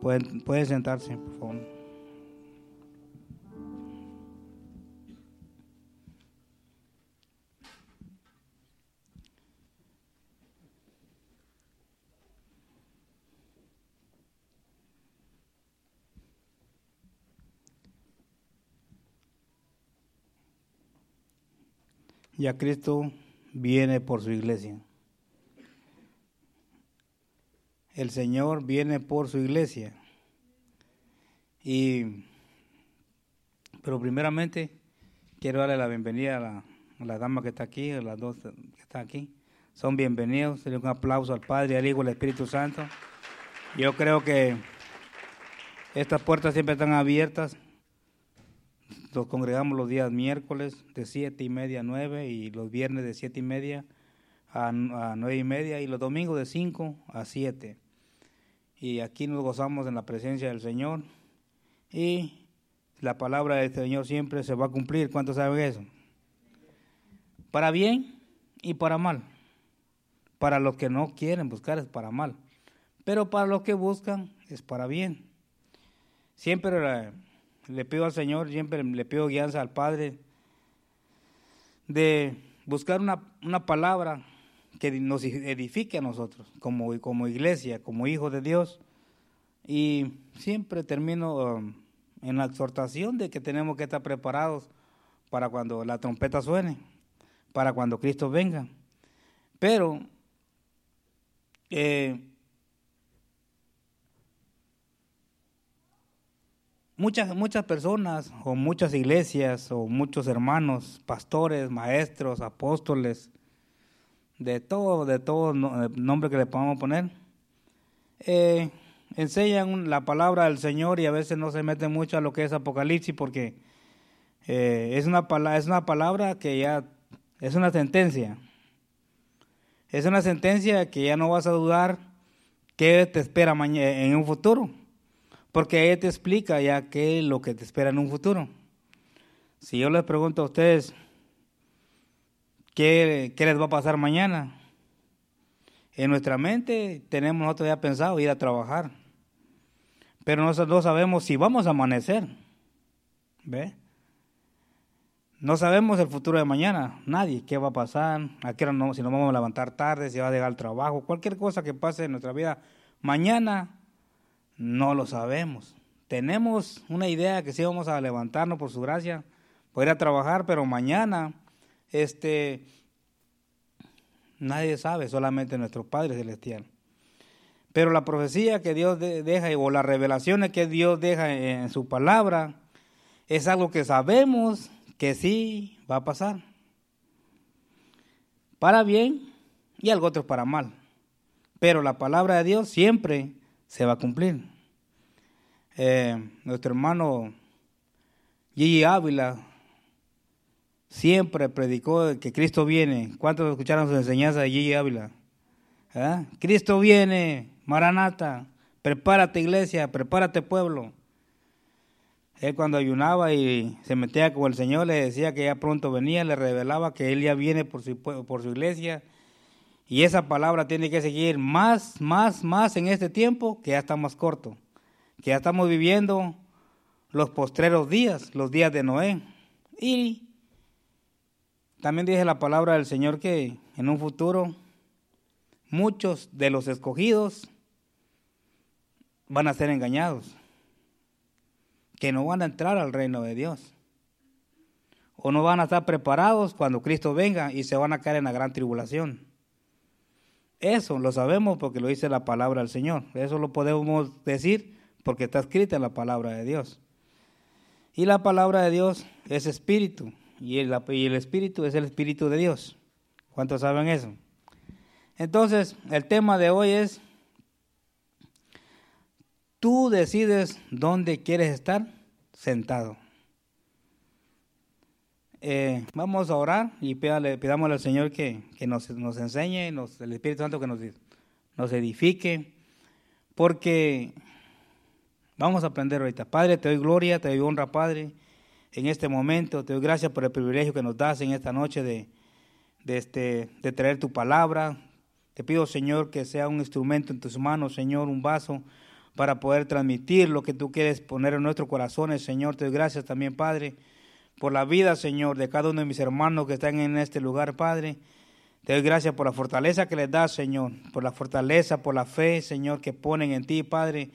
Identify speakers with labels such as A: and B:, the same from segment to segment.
A: Pueden, pueden sentarse, por favor. Ya Cristo viene por su iglesia. El Señor viene por su iglesia. Y, pero primeramente quiero darle la bienvenida a la, dama que está aquí, a las dos que están aquí. Son bienvenidos. Un aplauso al Padre, al Hijo, al Espíritu Santo. Yo creo que estas puertas siempre están abiertas nos congregamos los días miércoles de siete y media a nueve y los viernes de siete y media a, nueve y media y los domingos de cinco a siete. Y aquí nos gozamos en la presencia del Señor y la palabra del Señor siempre se va a cumplir. ¿Cuántos saben eso? Para bien y para mal. Para los que no quieren buscar es para mal. Pero para los que buscan es para bien. Siempre le pido al Señor, siempre le pido guianza al Padre de buscar una, una palabra que nos edifique a nosotros como, como iglesia, como hijos de Dios. Y siempre termino um, en la exhortación de que tenemos que estar preparados para cuando la trompeta suene, para cuando Cristo venga. Pero eh, muchas, muchas personas o muchas iglesias o muchos hermanos, pastores, maestros, apóstoles, de todo, de todo nombre que le podamos poner, eh, enseñan la palabra del Señor y a veces no se meten mucho a lo que es Apocalipsis porque eh, es, una, es una palabra que ya es una sentencia. Es una sentencia que ya no vas a dudar qué te espera en un futuro. Porque ella te explica ya qué es lo que te espera en un futuro. Si yo les pregunto a ustedes, ¿qué, les va a pasar mañana? En nuestra mente tenemos nosotros ya pensado ir a trabajar. Pero nosotros no sabemos si vamos a amanecer. ¿Ve? No sabemos el futuro de mañana, nadie, qué va a pasar, a qué no, si nos vamos a levantar tarde, si va a llegar al trabajo, cualquier cosa que pase en nuestra vida. Mañana no lo sabemos. Tenemos una idea que sí vamos a levantarnos por su gracia, por ir a trabajar, pero mañana, este, nadie sabe, solamente nuestro Padre Celestial. Pero la profecía que Dios deja, o las revelaciones que Dios deja en su palabra, es algo que sabemos que sí va a pasar. Para bien y algo otro para mal. Pero la palabra de Dios siempre se va a cumplir. Eh, nuestro hermano Gigi Ávila siempre predicó que Cristo viene. ¿Cuántos escucharon su enseñanza de Gigi Ávila? ¿Ah? Cristo viene, Maranata, prepárate iglesia, prepárate pueblo. Él cuando ayunaba y se metía con el Señor le decía que ya pronto venía, le revelaba que Él ya viene por su, por su iglesia y esa palabra tiene que seguir más, más, más en este tiempo que ya está más corto. Que ya estamos viviendo los postreros días, los días de Noé. Y también dice la palabra del Señor que en un futuro muchos de los escogidos van a ser engañados, que no van a entrar al reino de Dios, o no van a estar preparados cuando Cristo venga y se van a caer en la gran tribulación. Eso lo sabemos porque lo dice la palabra del Señor. Eso lo podemos decir porque está escrita en la palabra de Dios. Y la palabra de Dios es espíritu y el, y el espíritu es el espíritu de Dios. ¿Cuántos saben eso? Entonces, el tema de hoy es, tú decides dónde quieres estar sentado. Eh, vamos a orar y pidale, pidámosle al Señor que, nos, enseñe, nos, el Espíritu Santo que nos, nos edifique, porque vamos a aprender ahorita. Padre, te doy gloria, te doy honra, Padre, en este momento. Te doy gracias por el privilegio que nos das en esta noche de, de, este, de traer tu palabra. Te pido, Señor, que sea un instrumento en tus manos, Señor, un vaso para poder transmitir lo que tú quieres poner en nuestros corazones, Señor. Te doy gracias también, Padre, por la vida, Señor, de cada uno de mis hermanos que están en este lugar, Padre. Te doy gracias por la fortaleza que les das, Señor, por la fortaleza, por la fe, Señor, que ponen en ti, Padre.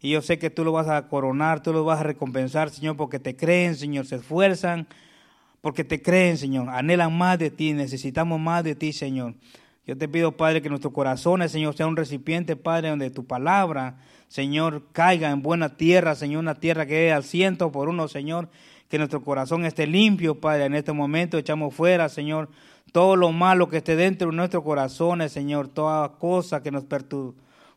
A: Y yo sé que tú lo vas a coronar, tú lo vas a recompensar, Señor, porque te creen, Señor, se esfuerzan, porque te creen, Señor, anhelan más de ti, necesitamos más de ti, Señor. Yo te pido, Padre, que nuestros corazones, Señor, sea un recipiente, Padre, donde tu palabra, Señor, caiga en buena tierra, Señor, una tierra que dé al ciento por uno, Señor. Que nuestro corazón esté limpio, Padre. En este momento echamos fuera, Señor, todo lo malo que esté dentro de nuestros corazones, Señor, toda cosa que nos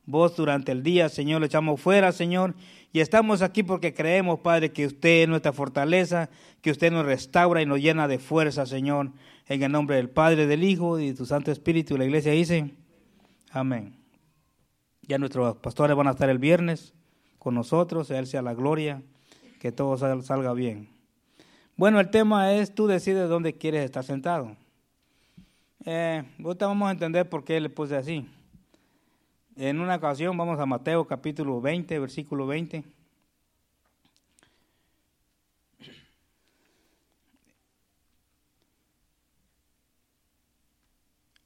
A: perturbó durante el día, Señor, lo echamos fuera, Señor. Y estamos aquí porque creemos, Padre, que usted es nuestra fortaleza, que usted nos restaura y nos llena de fuerza, Señor. En el nombre del Padre, del Hijo y de tu Santo Espíritu, la iglesia dice, amén. Ya nuestros pastores van a estar el viernes con nosotros, Él sea la gloria, que todo salga bien. Bueno, el tema es, tú decides dónde quieres estar sentado. Eh, vamos a entender por qué le puse así. En una ocasión vamos a Mateo capítulo 20, versículo 20.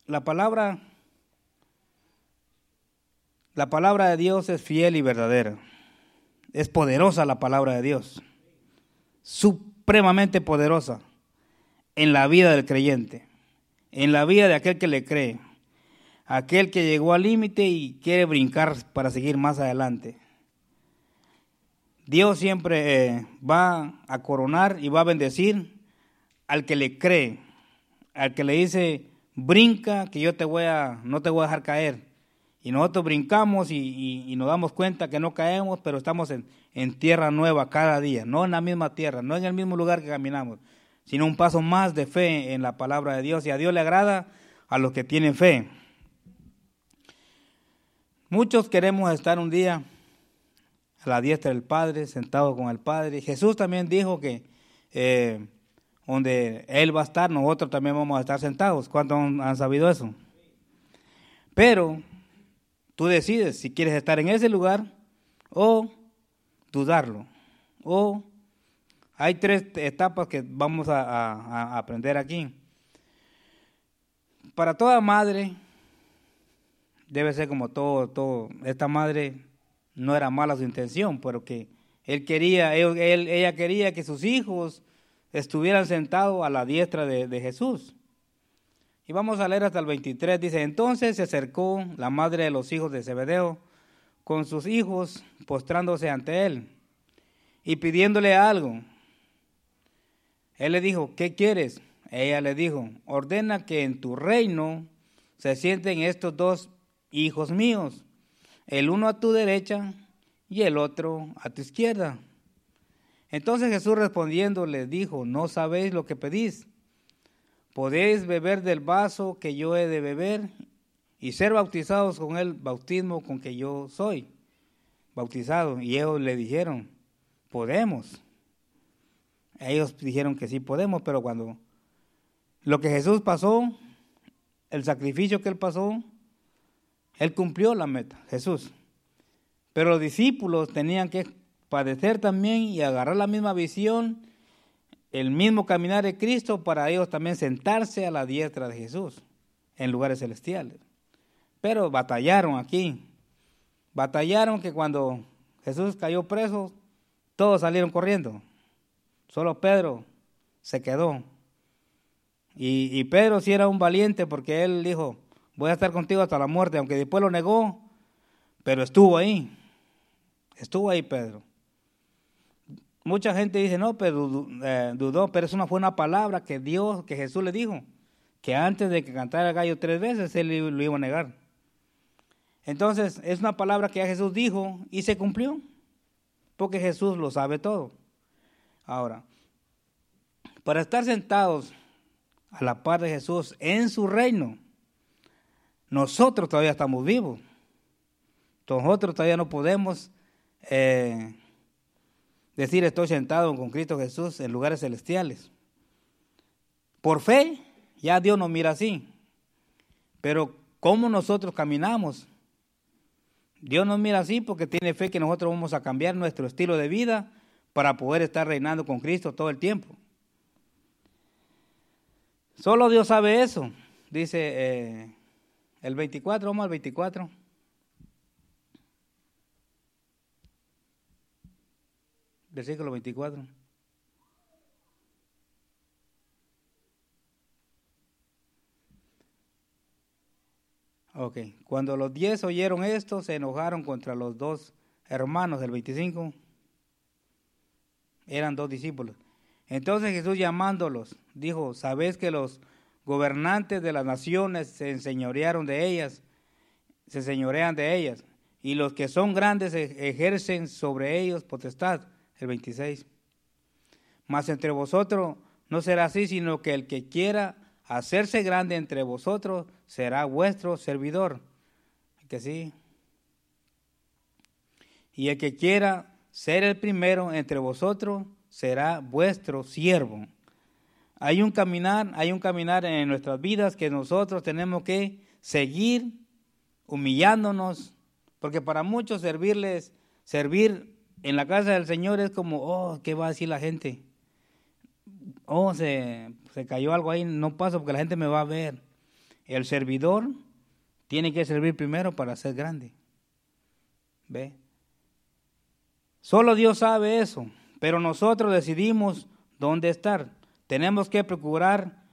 A: La palabra, la palabra de Dios es fiel y verdadera. Es poderosa la palabra de Dios. Supremamente poderosa en la vida del creyente en la vida de aquel que le cree, aquel que llegó al límite y quiere brincar para seguir más adelante. Dios siempre eh, va a coronar y va a bendecir al que le cree, al que le dice, brinca, que yo te voy a, no te voy a dejar caer. Y nosotros brincamos y, nos damos cuenta que no caemos, pero estamos en, en tierra nueva cada día, no en la misma tierra, no en el mismo lugar que caminamos sino un paso más de fe en la palabra de Dios. Y a Dios le agrada a los que tienen fe. Muchos queremos estar un día a la diestra del Padre, sentado con el Padre. Jesús también dijo que eh, donde Él va a estar, nosotros también vamos a estar sentados. ¿Cuántos han sabido eso? Pero tú decides si quieres estar en ese lugar o dudarlo, o hay tres etapas que vamos a, aprender aquí. Para toda madre, debe ser como todo, todo. Esta madre no era mala su intención, pero que él quería, ella quería que sus hijos estuvieran sentados a la diestra de, de, Jesús. Y vamos a leer hasta el 23, dice, entonces se acercó la madre de los hijos de Zebedeo con sus hijos postrándose ante él y pidiéndole algo. Él le dijo, ¿qué quieres? Ella le dijo, ordena que en tu reino se sienten estos dos hijos míos, el uno a tu derecha y el otro a tu izquierda. Entonces Jesús respondiendo le dijo, no sabéis lo que pedís. Podéis beber del vaso que yo he de beber y ser bautizados con el bautismo con que yo soy bautizado. Y ellos le dijeron, podemos. Ellos dijeron que sí podemos, pero cuando lo que Jesús pasó, el sacrificio que él pasó, él cumplió la meta, Jesús. Pero los discípulos tenían que padecer también y agarrar la misma visión, el mismo caminar de Cristo para ellos también sentarse a la diestra de Jesús en lugares celestiales. Pero batallaron aquí. Batallaron que cuando Jesús cayó preso, todos salieron corriendo. Solo Pedro se quedó. Y, Pedro sí era un valiente porque él dijo, voy a estar contigo hasta la muerte, aunque después lo negó, pero estuvo ahí. Estuvo ahí Pedro. Mucha gente dice, no, pero eh, dudó, pero eso no fue una palabra que Dios, que Jesús le dijo, que antes de que cantara el gallo tres veces, él lo iba a negar. Entonces, es una palabra que ya Jesús dijo y se cumplió, porque Jesús lo sabe todo. Ahora, para estar sentados a la par de Jesús en su reino, nosotros todavía estamos vivos. Nosotros todavía no podemos eh, decir estoy sentado con Cristo Jesús en lugares celestiales. Por fe, ya Dios nos mira así. Pero ¿cómo nosotros caminamos? Dios nos mira así porque tiene fe que nosotros vamos a cambiar nuestro estilo de vida para poder estar reinando con Cristo todo el tiempo. Solo Dios sabe eso, dice eh, el 24, vamos al 24. Versículo 24. Ok, cuando los diez oyeron esto, se enojaron contra los dos hermanos del 25. Eran dos discípulos. Entonces Jesús llamándolos, dijo, ¿sabéis que los gobernantes de las naciones se enseñorearon de ellas? Se señorean de ellas. Y los que son grandes ejercen sobre ellos potestad. El 26. Mas entre vosotros no será así, sino que el que quiera hacerse grande entre vosotros será vuestro servidor. Que sí. Y el que quiera ser el primero entre vosotros será vuestro siervo. Hay un caminar, hay un caminar en nuestras vidas que nosotros tenemos que seguir humillándonos, porque para muchos servirles, servir en la casa del Señor es como, oh, ¿qué va a decir la gente? Oh, se, se cayó algo ahí, no paso porque la gente me va a ver. El servidor tiene que servir primero para ser grande. ¿Ve? Solo Dios sabe eso, pero nosotros decidimos dónde estar. Tenemos que procurar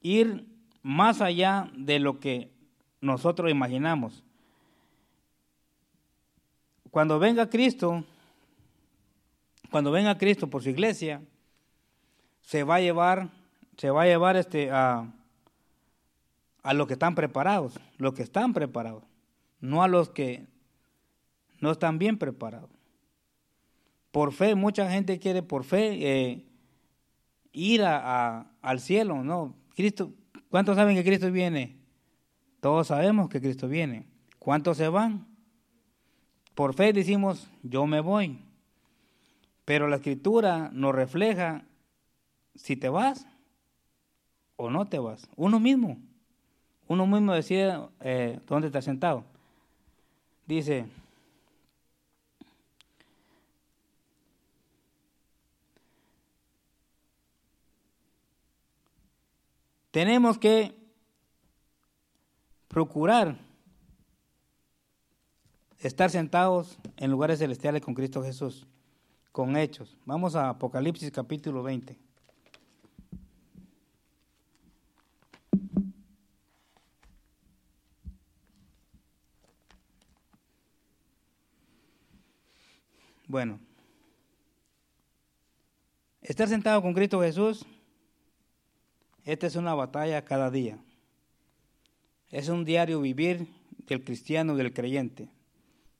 A: ir más allá de lo que nosotros imaginamos. Cuando venga Cristo, cuando venga Cristo por su iglesia, se va a llevar, se va a llevar este, a, a los que están preparados, los que están preparados, no a los que no están bien preparados. Por fe, mucha gente quiere por fe eh, ir a, al cielo, ¿no? Cristo, ¿cuántos saben que Cristo viene? Todos sabemos que Cristo viene. ¿Cuántos se van? Por fe decimos, yo me voy. Pero la escritura nos refleja si te vas o no te vas. Uno mismo. Uno mismo decide eh, dónde está sentado. Dice, tenemos que procurar estar sentados en lugares celestiales con Cristo Jesús, con hechos. Vamos a Apocalipsis capítulo 20. Bueno, estar sentado con Cristo Jesús, esta es una batalla cada día. Es un diario vivir del cristiano, del creyente,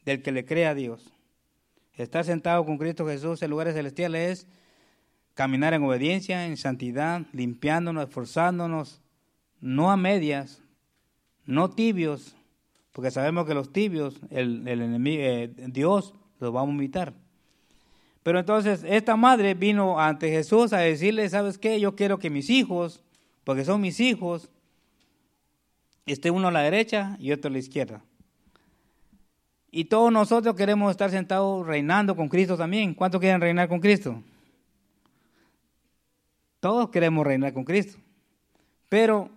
A: del que le cree a Dios. Estar sentado con Cristo Jesús en lugares celestiales es caminar en obediencia, en santidad, limpiándonos, esforzándonos, no a medias, no tibios, porque sabemos que los tibios, el, enemigo, eh, Dios los va a vomitar. Pero entonces esta madre vino ante Jesús a decirle, ¿sabes qué? Yo quiero que mis hijos, porque son mis hijos, esté uno a la derecha y otro a la izquierda. Y todos nosotros queremos estar sentados reinando con Cristo también. ¿Cuántos quieren reinar con Cristo? Todos queremos reinar con Cristo. Pero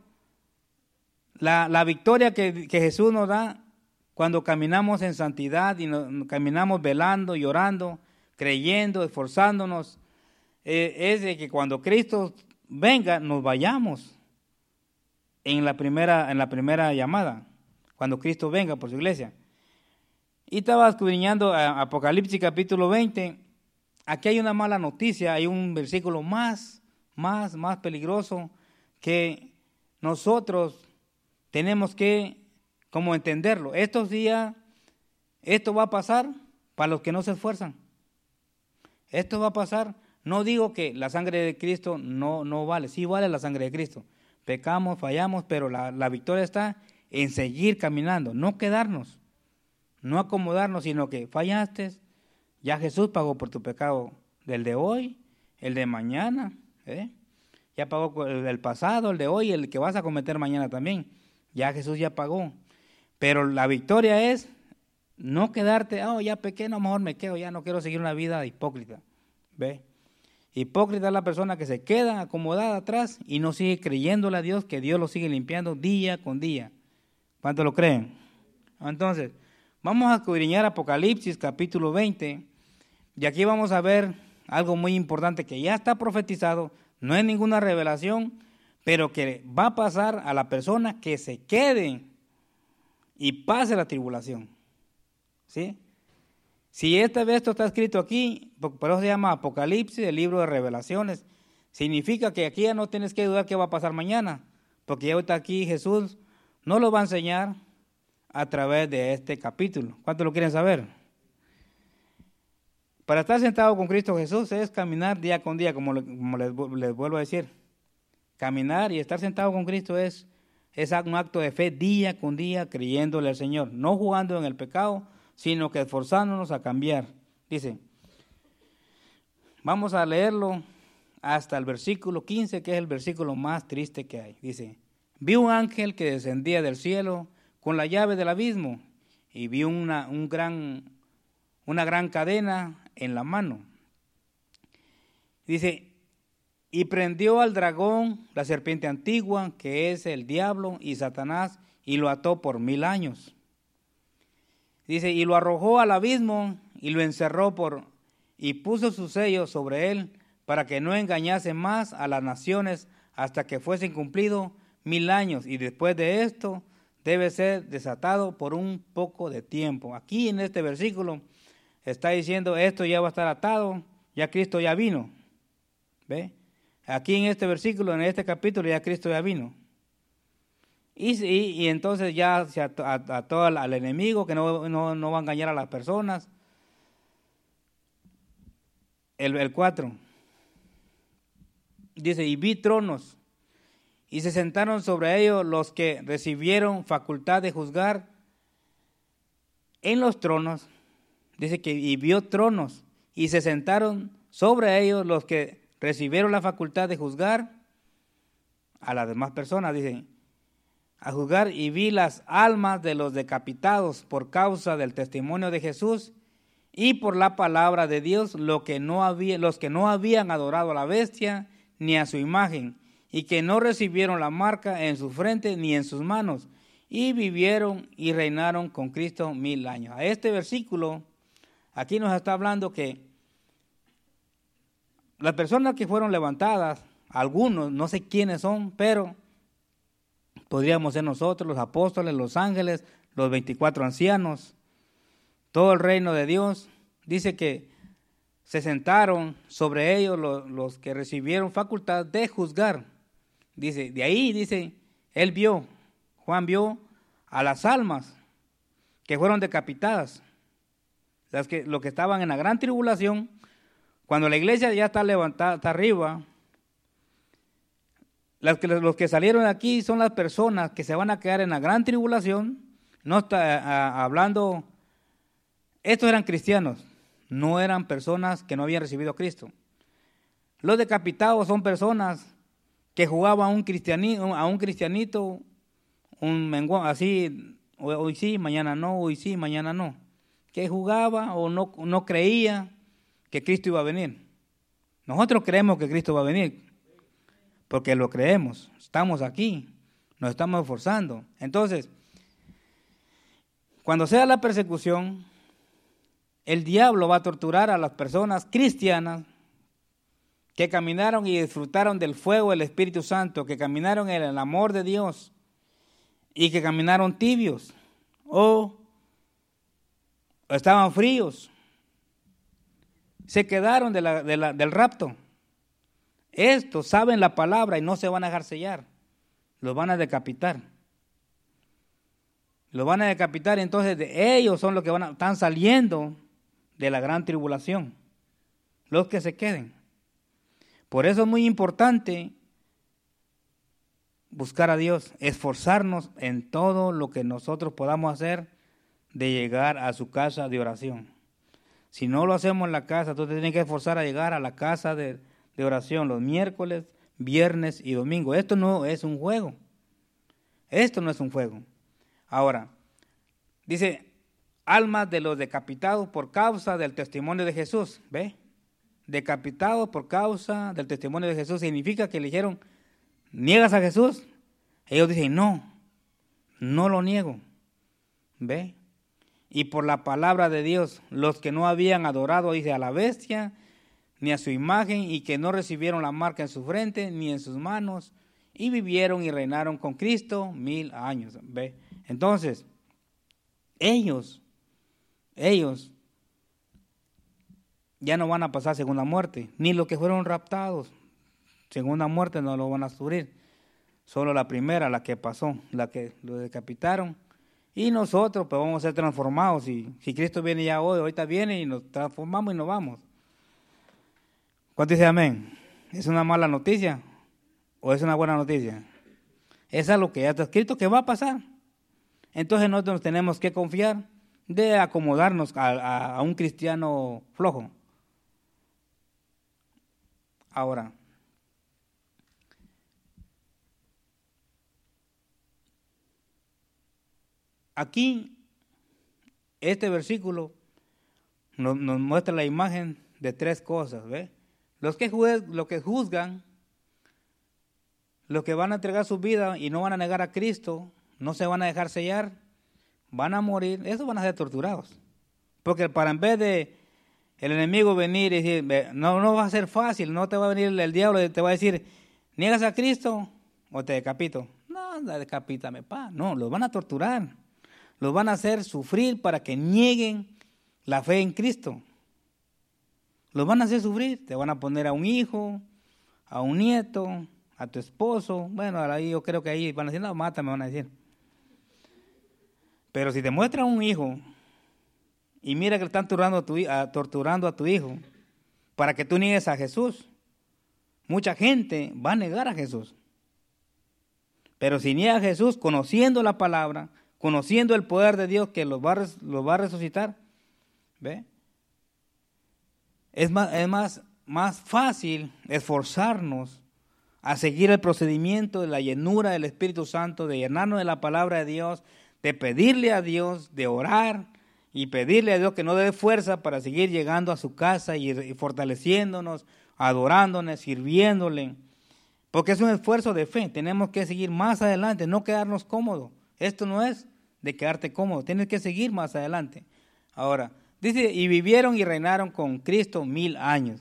A: la, la victoria que, que, Jesús nos da cuando caminamos en santidad y caminamos velando y orando, creyendo, esforzándonos, eh, es de que cuando Cristo venga, nos vayamos en la primera, en la primera llamada, cuando Cristo venga por su iglesia. Y estaba escudriñando Apocalipsis capítulo 20. Aquí hay una mala noticia, hay un versículo más, más, más peligroso que nosotros tenemos que como entenderlo. Estos días, esto va a pasar para los que no se esfuerzan. Esto va a pasar. No digo que la sangre de Cristo no, no vale, sí vale la sangre de Cristo. Pecamos, fallamos, pero la, la victoria está en seguir caminando, no quedarnos, no acomodarnos, sino que fallaste, ya Jesús pagó por tu pecado del de hoy, el de mañana, ¿eh? ya pagó el del pasado, el de hoy, el que vas a cometer mañana también. Ya Jesús ya pagó. Pero la victoria es No quedarte, oh, ya pequeño, a lo mejor me quedo, ya no quiero seguir una vida hipócrita. ¿Ve? Hipócrita es la persona que se queda acomodada atrás y no sigue creyéndole a Dios que Dios lo sigue limpiando día con día. ¿Cuánto lo creen? Entonces, vamos a escudriñar Apocalipsis capítulo 20 y aquí vamos a ver algo muy importante que ya está profetizado, no es ninguna revelación, pero que va a pasar a la persona que se quede y pase la tribulación. ¿Sí? Si esta vez esto está escrito aquí, por eso se llama Apocalipsis, el libro de revelaciones, significa que aquí ya no tienes que dudar qué va a pasar mañana, porque ya está aquí Jesús no lo va a enseñar a través de este capítulo. ¿Cuántos lo quieren saber? Para estar sentado con Cristo Jesús es caminar día con día, como, les, vuelvo a decir. Caminar y estar sentado con Cristo es, es un acto de fe día con día creyéndole al Señor, no jugando en el pecado, sino que esforzándonos a cambiar. Dice, vamos a leerlo hasta el versículo 15, que es el versículo más triste que hay. Dice, vi un ángel que descendía del cielo con la llave del abismo y vi una, un gran, una gran cadena en la mano. Dice, y prendió al dragón, la serpiente antigua, que es el diablo y Satanás, y lo ató por mil años. Dice, y lo arrojó al abismo y lo encerró por, y puso su sello sobre él para que no engañase más a las naciones hasta que fuesen cumplidos mil años. Y después de esto debe ser desatado por un poco de tiempo. Aquí en este versículo está diciendo, esto ya va a estar atado, ya Cristo ya vino. ¿Ve? Aquí en este versículo, en este capítulo, ya Cristo ya vino. Y, y, entonces ya se ató, al, enemigo que no, no, va a engañar a las personas. El 4 dice, y vi tronos, y se sentaron sobre ellos los que recibieron facultad de juzgar en los tronos. Dice que y vio tronos y se sentaron sobre ellos los que recibieron la facultad de juzgar a las demás personas, dice, a juzgar y vi las almas de los decapitados por causa del testimonio de Jesús y por la palabra de Dios, lo que no había, los que no habían adorado a la bestia ni a su imagen y que no recibieron la marca en su frente ni en sus manos y vivieron y reinaron con Cristo mil años. A este versículo Aquí nos está hablando que las personas que fueron levantadas, algunos, no sé quiénes son, pero podríamos ser nosotros, los apóstoles, los ángeles, los 24 ancianos, todo el reino de Dios. Dice que se sentaron sobre ellos los, que recibieron facultad de juzgar. Dice, de ahí dice, él vio, Juan vio a las almas que fueron decapitadas las que, los que estaban en la gran tribulación, cuando la iglesia ya está levantada, está arriba, los que salieron aquí son las personas que se van a quedar en la gran tribulación, no está hablando, estos eran cristianos, no eran personas que no habían recibido a Cristo. Los decapitados son personas que jugaban a un, cristianito, a un cristianito, un así, hoy sí, mañana no, hoy sí, mañana no que jugaba o no, no creía que Cristo iba a venir. Nosotros creemos que Cristo va a venir, porque lo creemos, estamos aquí, nos estamos esforzando. Entonces, cuando sea la persecución, el diablo va a torturar a las personas cristianas que caminaron y disfrutaron del fuego del Espíritu Santo, que caminaron en el amor de Dios y que caminaron tibios o estaban fríos, se quedaron del rapto. Estos saben la palabra y no se van a dejar sellar, los van a decapitar. Los van a decapitar, entonces ellos son los que van a, están saliendo de la gran tribulación, los que se queden. Por eso es muy importante buscar a Dios, esforzarnos en todo lo que nosotros podamos hacer de llegar a su casa de oración. Si no lo hacemos en la casa, tú te tienes que esforzar a llegar a la casa de, oración los miércoles, viernes y domingo. Esto no es un juego. Esto no es un juego. Ahora, dice, almas de los decapitados por causa del testimonio de Jesús. ¿Ve? Decapitados por causa del testimonio de Jesús significa que le dijeron, ¿niegas a Jesús? Ellos dicen, no, no lo niego. ¿Ve? Y por la palabra de Dios, los que no habían adorado, dice, a la bestia, ni a su imagen, y que no recibieron la marca en su frente, ni en sus manos, y vivieron y reinaron con Cristo mil años. ¿Ve? Entonces, ellos, ellos ya no van a pasar segunda muerte, ni los que fueron raptados, segunda muerte no lo van a sufrir. Solo la primera, la que pasó, la que lo decapitaron. Y nosotros pues vamos a ser transformados. Y si Cristo viene ya hoy, ahorita viene y nos transformamos y nos vamos. ¿Cuánto dice amén? ¿Es una mala noticia o es una buena noticia? Es lo que ya está escrito que va a pasar. Entonces nosotros tenemos que confiar de acomodarnos a, un cristiano flojo. Ahora, aquí este versículo nos, muestra la imagen de tres cosas. ¿ve? Los que, los que juzgan, los que van a entregar su vida y no van a negar a Cristo, no se van a dejar sellar, van a morir, esos van a ser torturados. Porque para en vez de el enemigo venir y decir, no, no va a ser fácil, no te va a venir el diablo y te va a decir, niegas a Cristo o te decapito. No, decapítame, pa. No, los van a torturar los van a hacer sufrir para que nieguen la fe en Cristo. Los van a hacer sufrir, te van a poner a un hijo, a un nieto, a tu esposo. Bueno, ahí yo creo que ahí van a decir, no, mata, me van a decir. Pero si te muestran un hijo y mira que le están torturando a, tu, hijo para que tú niegues a Jesús, mucha gente va a negar a Jesús. Pero si niega a Jesús conociendo la palabra, conociendo el poder de Dios que los va, va a resucitar. ¿Ve? Es, más, es más, más fácil esforzarnos a seguir el procedimiento de la llenura del Espíritu Santo, de llenarnos de la palabra de Dios, de pedirle a Dios, de orar y pedirle a Dios que nos dé fuerza para seguir llegando a su casa y, fortaleciéndonos, adorándonos, sirviéndole. Porque es un esfuerzo de fe, tenemos que seguir más adelante, no quedarnos cómodos. Esto no es de quedarte cómodo. Tienes que seguir más adelante. Ahora, dice, y vivieron y reinaron con Cristo mil años.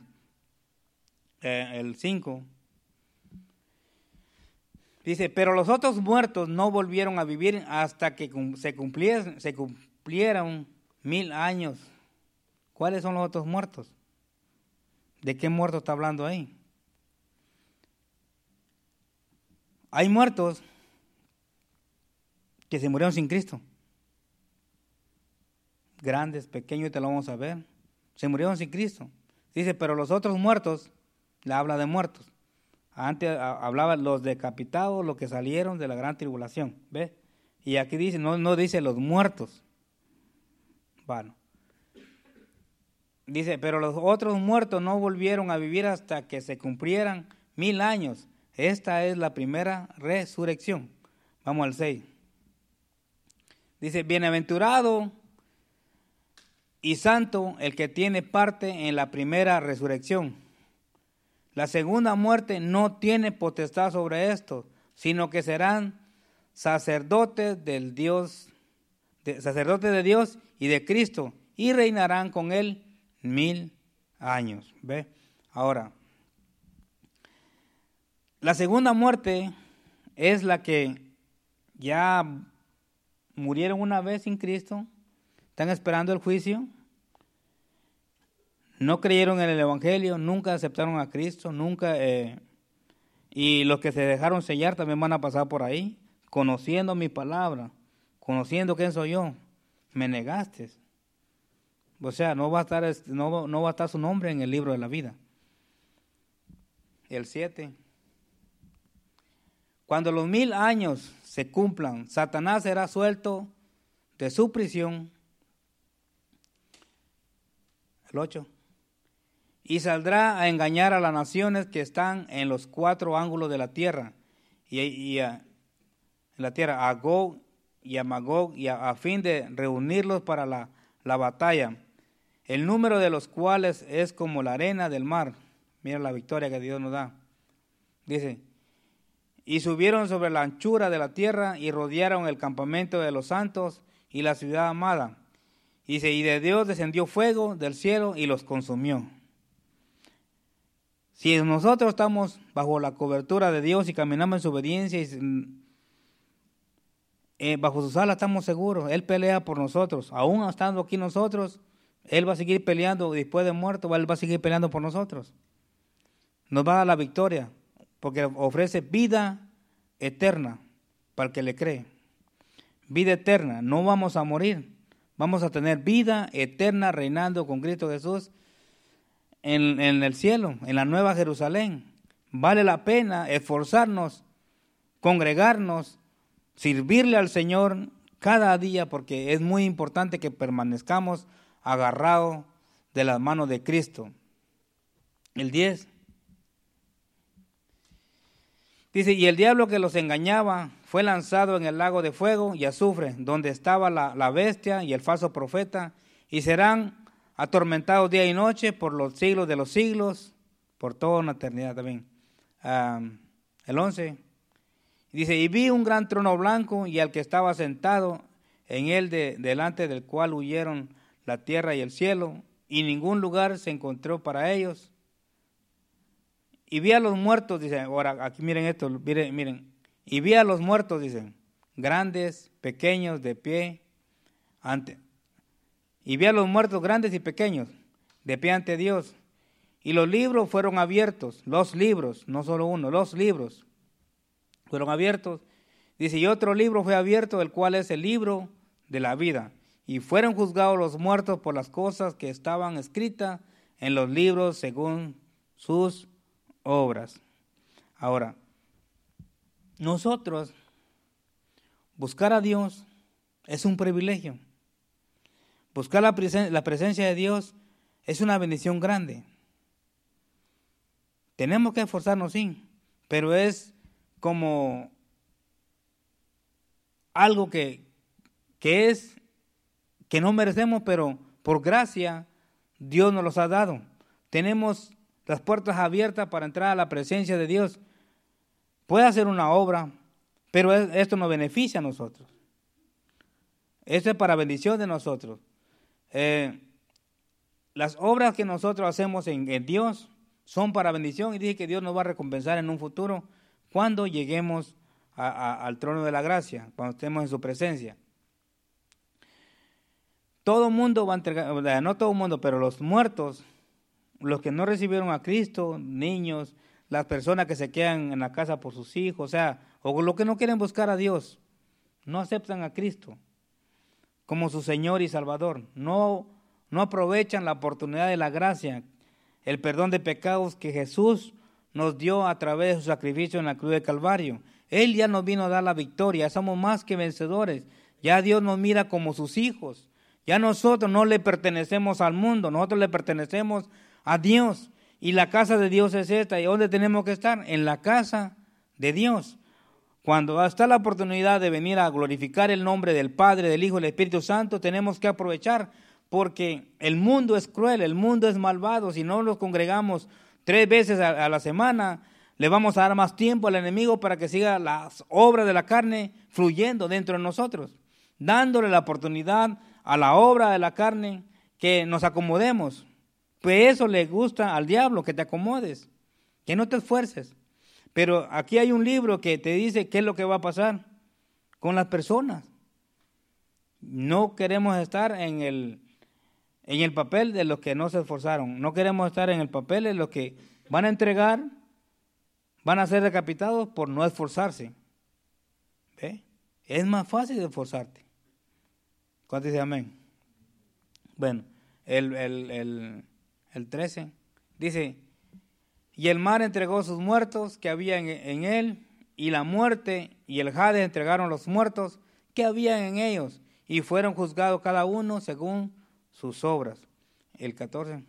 A: Eh, el 5. Dice, pero los otros muertos no volvieron a vivir hasta que se, se cumplieron mil años. ¿Cuáles son los otros muertos? ¿De qué muerto está hablando ahí? Hay muertos que se murieron sin Cristo. Grandes, pequeños, te lo vamos a ver. Se murieron sin Cristo. Dice, pero los otros muertos, le habla de muertos. Antes hablaba los decapitados, los que salieron de la gran tribulación. ¿Ve? Y aquí dice, no, no dice los muertos. Bueno. Dice, pero los otros muertos no volvieron a vivir hasta que se cumplieran mil años. Esta es la primera resurrección. Vamos al 6. Dice, bienaventurado y santo el que tiene parte en la primera resurrección. La segunda muerte no tiene potestad sobre esto, sino que serán sacerdotes del Dios, sacerdotes de Dios y de Cristo, y reinarán con él mil años. ¿Ve? Ahora, la segunda muerte es la que ya murieron una vez sin Cristo, están esperando el juicio, no creyeron en el Evangelio, nunca aceptaron a Cristo, nunca... Eh, y los que se dejaron sellar también van a pasar por ahí, conociendo mi palabra, conociendo quién soy yo. Me negaste. O sea, no va a estar, no, no va a estar su nombre en el libro de la vida. El 7. Cuando los mil años se cumplan, Satanás será suelto de su prisión. El 8. Y saldrá a engañar a las naciones que están en los cuatro ángulos de la tierra. Y, en la tierra, a Gog y a Magog y a, a fin de reunirlos para la, la batalla, el número de los cuales es como la arena del mar. Mira la victoria que Dios nos da. Dice, y subieron sobre la anchura de la tierra y rodearon el campamento de los santos y la ciudad amada. Dice, y de Dios descendió fuego del cielo y los consumió. Si nosotros estamos bajo la cobertura de Dios y caminamos en su obediencia y eh, bajo su sala estamos seguros. Él pelea por nosotros. Aún estando aquí nosotros, Él va a seguir peleando después de muerto, Él va a seguir peleando por nosotros. Nos va a dar la victoria porque ofrece vida eterna para el que le cree. Vida eterna, no vamos a morir, vamos a tener vida eterna reinando con Cristo Jesús en, en el cielo, en la nueva Jerusalén. Vale la pena esforzarnos, congregarnos, servirle al Señor cada día porque es muy importante que permanezcamos agarrados de las manos de Cristo. El 10. Dice, y el diablo que los engañaba fue lanzado en el lago de fuego y azufre, donde estaba la, bestia y el falso profeta, y serán atormentados día y noche por los siglos de los siglos, por toda una eternidad también. el 11. Dice, y vi un gran trono blanco y al que estaba sentado en él de, delante del cual huyeron la tierra y el cielo, y ningún lugar se encontró para ellos. Y vi a los muertos, dice, ahora aquí miren esto, miren, miren. Y vi a los muertos, dicen, grandes, pequeños, de pie, ante. Y vi a los muertos grandes y pequeños, de pie ante Dios. Y los libros fueron abiertos, los libros, no solo uno, los libros fueron abiertos. Dice, y otro libro fue abierto, el cual es el libro de la vida. Y fueron juzgados los muertos por las cosas que estaban escritas en los libros según sus obras. Ahora, nosotros buscar a Dios es un privilegio. Buscar la, presencia de Dios es una bendición grande. Tenemos que esforzarnos, sí, pero es como algo que, que es que no merecemos, pero por gracia Dios nos los ha dado. Tenemos las puertas abiertas para entrar a la presencia de Dios. Puede hacer una obra, pero esto nos beneficia a nosotros. Esto es para bendición de nosotros. Eh, las obras que nosotros hacemos en, Dios son para bendición y dije que Dios nos va a recompensar en un futuro cuando lleguemos al trono de la gracia, cuando estemos en su presencia. Todo mundo va a entregar, no todo mundo, pero los muertos los que no recibieron a Cristo, niños, las personas que se quedan en la casa por sus hijos, o sea, o los que no quieren buscar a Dios, no aceptan a Cristo como su Señor y Salvador, no, no aprovechan la oportunidad de la gracia, el perdón de pecados que Jesús nos dio a través de su sacrificio en la cruz de Calvario. Él ya nos vino a dar la victoria, somos más que vencedores, ya Dios nos mira como sus hijos, ya nosotros no le pertenecemos al mundo, nosotros le pertenecemos a Dios. Y la casa de Dios es esta. ¿Y dónde tenemos que estar? En la casa de Dios. Cuando está la oportunidad de venir a glorificar el nombre del Padre, del Hijo y del Espíritu Santo, tenemos que aprovechar porque el mundo es cruel, el mundo es malvado. Si no nos congregamos tres veces a, la semana, le vamos a dar más tiempo al enemigo para que siga las obras de la carne fluyendo dentro de nosotros, dándole la oportunidad a la obra de la carne que nos acomodemos. Pues eso le gusta al diablo, que te acomodes, que no te esfuerces. Pero aquí hay un libro que te dice qué es lo que va a pasar con las personas. No queremos estar en el, en el papel de los que no se esforzaron. No queremos estar en el papel de los que van a entregar, van a ser decapitados por no esforzarse. ¿Ve? Es más fácil esforzarte. ¿Cuánto dice amén? Bueno, el, el el 13, dice, y el mar entregó sus muertos que había en, él, y la muerte y el Hades entregaron los muertos que había en ellos, y fueron juzgados cada uno según sus obras. El 14.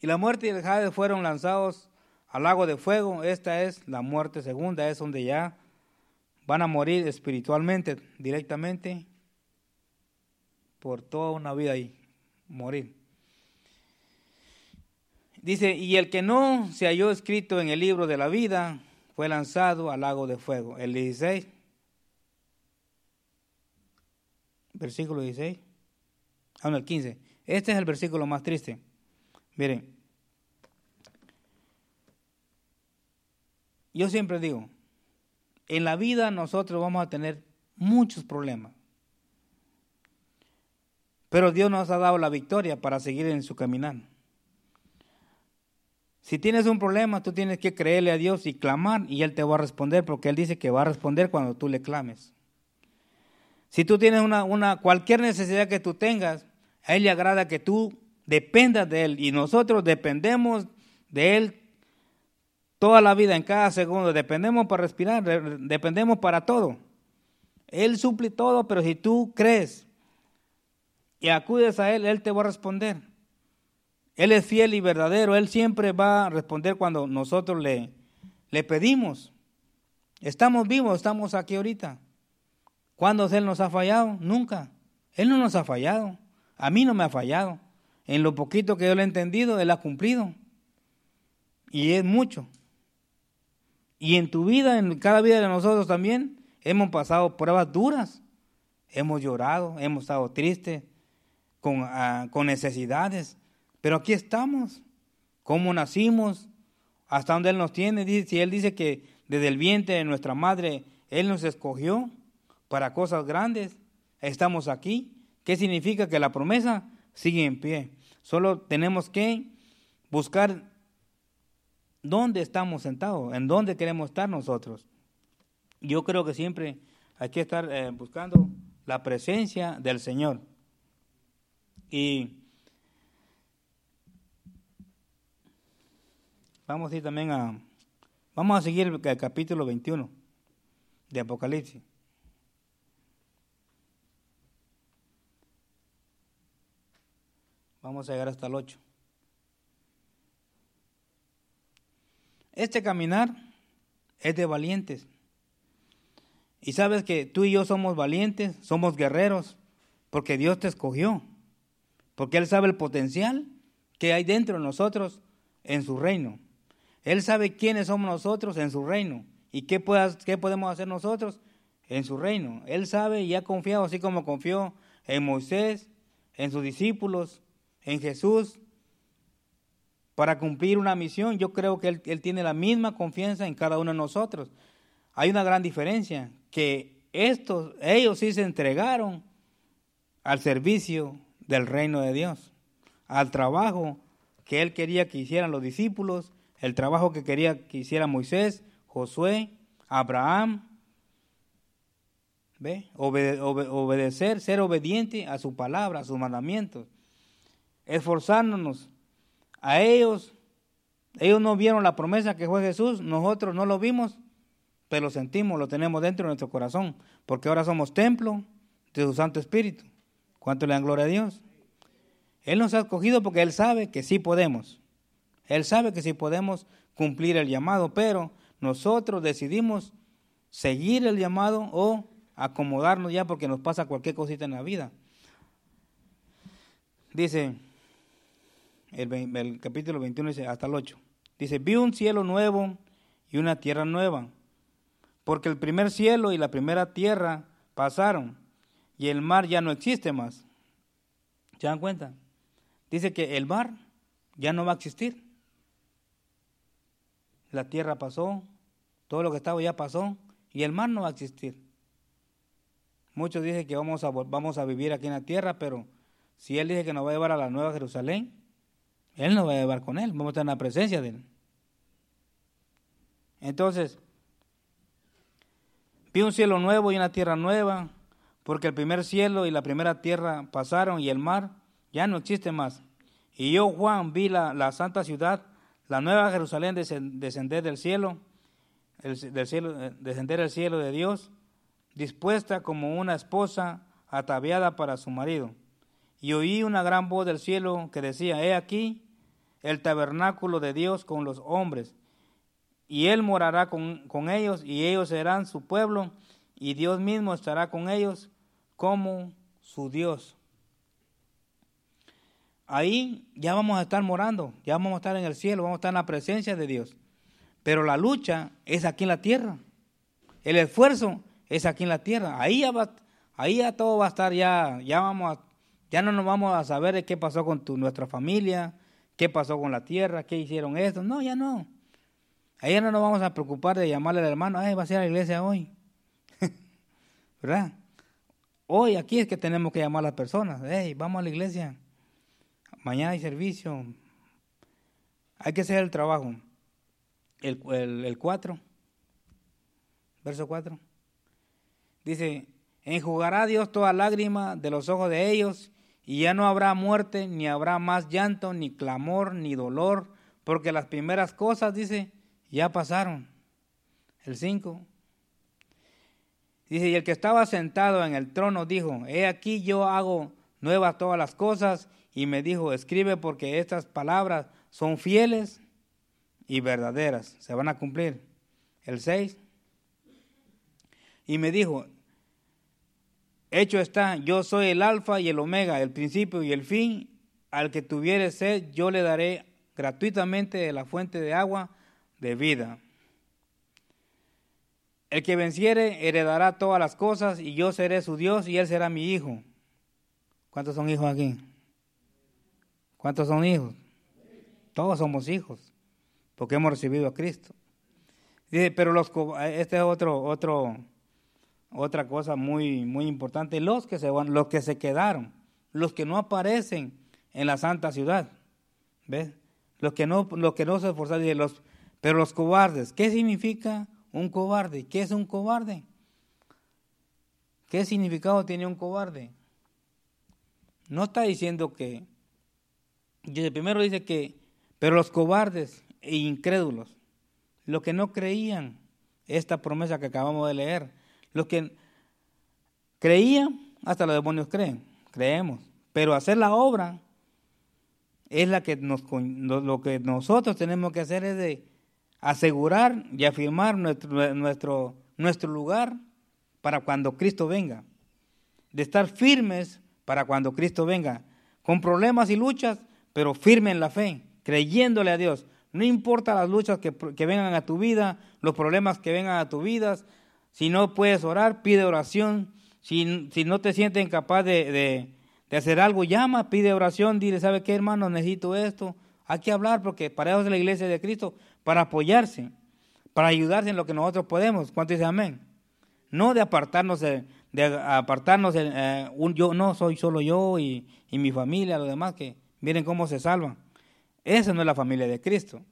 A: Y la muerte y el Hades fueron lanzados al lago de fuego. Esta es la muerte segunda, es donde ya van a morir espiritualmente, directamente, por toda una vida ahí, morir. Dice, y el que no se halló escrito en el libro de la vida fue lanzado al lago de fuego. El 16, versículo 16, ah, no, el 15. Este es el versículo más triste. Miren, yo siempre digo, en la vida nosotros vamos a tener muchos problemas. Pero Dios nos ha dado la victoria para seguir en su caminar. Si tienes un problema, tú tienes que creerle a Dios y clamar y Él te va a responder porque Él dice que va a responder cuando tú le clames. Si tú tienes una, una cualquier necesidad que tú tengas, a Él le agrada que tú dependas de Él y nosotros dependemos de Él toda la vida, en cada segundo. Dependemos para respirar, dependemos para todo. Él suple todo, pero si tú crees y acudes a Él, Él te va a responder. Él es fiel y verdadero. Él siempre va a responder cuando nosotros le, le pedimos. Estamos vivos, estamos aquí ahorita. ¿Cuándo Él nos ha fallado? Nunca. Él no nos ha fallado. A mí no me ha fallado. En lo poquito que yo le he entendido, Él ha cumplido. Y es mucho. Y en tu vida, en cada vida de nosotros también, hemos pasado pruebas duras. Hemos llorado, hemos estado tristes, con, ah, con necesidades. Pero aquí estamos. ¿Cómo nacimos? ¿Hasta dónde Él nos tiene? Si Él dice que desde el vientre de nuestra madre Él nos escogió para cosas grandes, estamos aquí. ¿Qué significa? Que la promesa sigue en pie. Solo tenemos que buscar dónde estamos sentados, en dónde queremos estar nosotros. Yo creo que siempre hay que estar eh, buscando la presencia del Señor. Y vamos a ir también a, vamos a seguir el, capítulo 21 de Apocalipsis. Vamos a llegar hasta el 8. Este caminar es de valientes. Y sabes que tú y yo somos valientes, somos guerreros, porque Dios te escogió, porque Él sabe el potencial que hay dentro de nosotros en su reino. Él sabe quiénes somos nosotros en su reino y qué, qué podemos hacer nosotros en su reino. Él sabe y ha confiado, así como confió en Moisés, en sus discípulos, en Jesús, para cumplir una misión, yo creo que él, tiene la misma confianza en cada uno de nosotros. Hay una gran diferencia, que estos, ellos sí se entregaron al servicio del reino de Dios, al trabajo que él quería que hicieran los discípulos, el trabajo que quería que hiciera Moisés, Josué, Abraham. ¿Ve? obedecer, ser obediente a su palabra, a sus mandamientos. Esforzándonos a ellos, ellos no vieron la promesa que fue Jesús, nosotros no lo vimos, pero lo sentimos, lo tenemos dentro de nuestro corazón, porque ahora somos templo de su Santo Espíritu. ¿Cuánto le dan gloria a Dios? Él nos ha escogido porque Él sabe que sí podemos. Él sabe que sí podemos cumplir el llamado, pero nosotros decidimos seguir el llamado o acomodarnos ya porque nos pasa cualquier cosita en la vida. Dice, el, capítulo 21 dice hasta el 8. Dice, vi un cielo nuevo y una tierra nueva, porque el primer cielo y la primera tierra pasaron y el mar ya no existe más. ¿Se dan cuenta? Dice que el mar ya no va a existir. La tierra pasó, todo lo que estaba ya pasó y el mar no va a existir. Muchos dicen que vamos a, vamos a vivir aquí en la tierra, pero si Él dice que nos va a llevar a la Nueva Jerusalén, él nos va a llevar con Él, vamos a estar en la presencia de Él. Entonces, vi un cielo nuevo y una tierra nueva, porque el primer cielo y la primera tierra pasaron y el mar ya no existe más. Y yo, Juan, vi la, santa ciudad, la nueva Jerusalén descender del cielo, del cielo, eh, descender del cielo de Dios, dispuesta como una esposa ataviada para su marido. Y oí una gran voz del cielo que decía, he aquí, el tabernáculo de Dios con los hombres, y Él morará con, ellos, y ellos serán su pueblo, y Dios mismo estará con ellos como su Dios. Ahí ya vamos a estar morando, ya vamos a estar en el cielo, vamos a estar en la presencia de Dios. Pero la lucha es aquí en la tierra. El esfuerzo es aquí en la tierra. Ahí ya va, ahí ya todo va a estar ya, ya vamos a, ya no nos vamos a saber qué pasó con nuestra familia, qué pasó con la tierra, qué hicieron esto. No, ya no. Ahí ya no nos vamos a preocupar de llamarle al hermano, ay, va a ser a la iglesia hoy. ¿Verdad? Hoy aquí es que tenemos que llamar a las personas, hey, vamos a la iglesia. Mañana hay servicio. Hay que hacer el trabajo. El, el, 4, verso 4. Dice, enjugará Dios toda lágrima de los ojos de ellos y ya no habrá muerte, ni habrá más llanto, ni clamor, ni dolor, porque las primeras cosas, dice, ya pasaron. El 5. Dice, y el que estaba sentado en el trono dijo, he aquí yo hago nuevas todas las cosas, y me dijo, escribe porque estas palabras son fieles y verdaderas, se van a cumplir. El 6. Y me dijo, Hecho está, yo soy el alfa y el omega, el principio y el fin. Al que tuviere sed, yo le daré gratuitamente de la fuente de agua de vida. El que venciere heredará todas las cosas y yo seré su Dios y él será mi hijo. ¿Cuántos son hijos aquí? ¿Cuántos son hijos? Todos somos hijos, porque hemos recibido a Cristo. Dice, pero los este es otro otro otra cosa muy, muy importante, los que se van, los que se quedaron, los que no aparecen en la santa ciudad, ¿ves? Los que no, los que no se esforzaron, los, pero los cobardes, ¿qué significa un cobarde? ¿Qué es un cobarde? ¿Qué significado tiene un cobarde? No está diciendo que, primero dice que, pero los cobardes e incrédulos, los que no creían esta promesa que acabamos de leer, los que creían, hasta los demonios creen, creemos. Pero hacer la obra es la que nos, lo que nosotros tenemos que hacer es de asegurar y afirmar nuestro, nuestro, nuestro lugar para cuando Cristo venga. De estar firmes para cuando Cristo venga. Con problemas y luchas, pero firme en la fe, creyéndole a Dios. No importa las luchas que, que vengan a tu vida, los problemas que vengan a tu vida, si no puedes orar, pide oración. Si, si no te sientes incapaz de, de, hacer algo, llama, pide oración, dile, ¿sabe qué hermano? Necesito esto. Hay que hablar porque para eso es la iglesia de Cristo, para apoyarse, para ayudarse en lo que nosotros podemos. ¿Cuánto dice amén? No de apartarnos de, apartarnos eh, un yo, no soy solo yo y, y mi familia, los demás que miren cómo se salvan. Esa no es la familia de Cristo.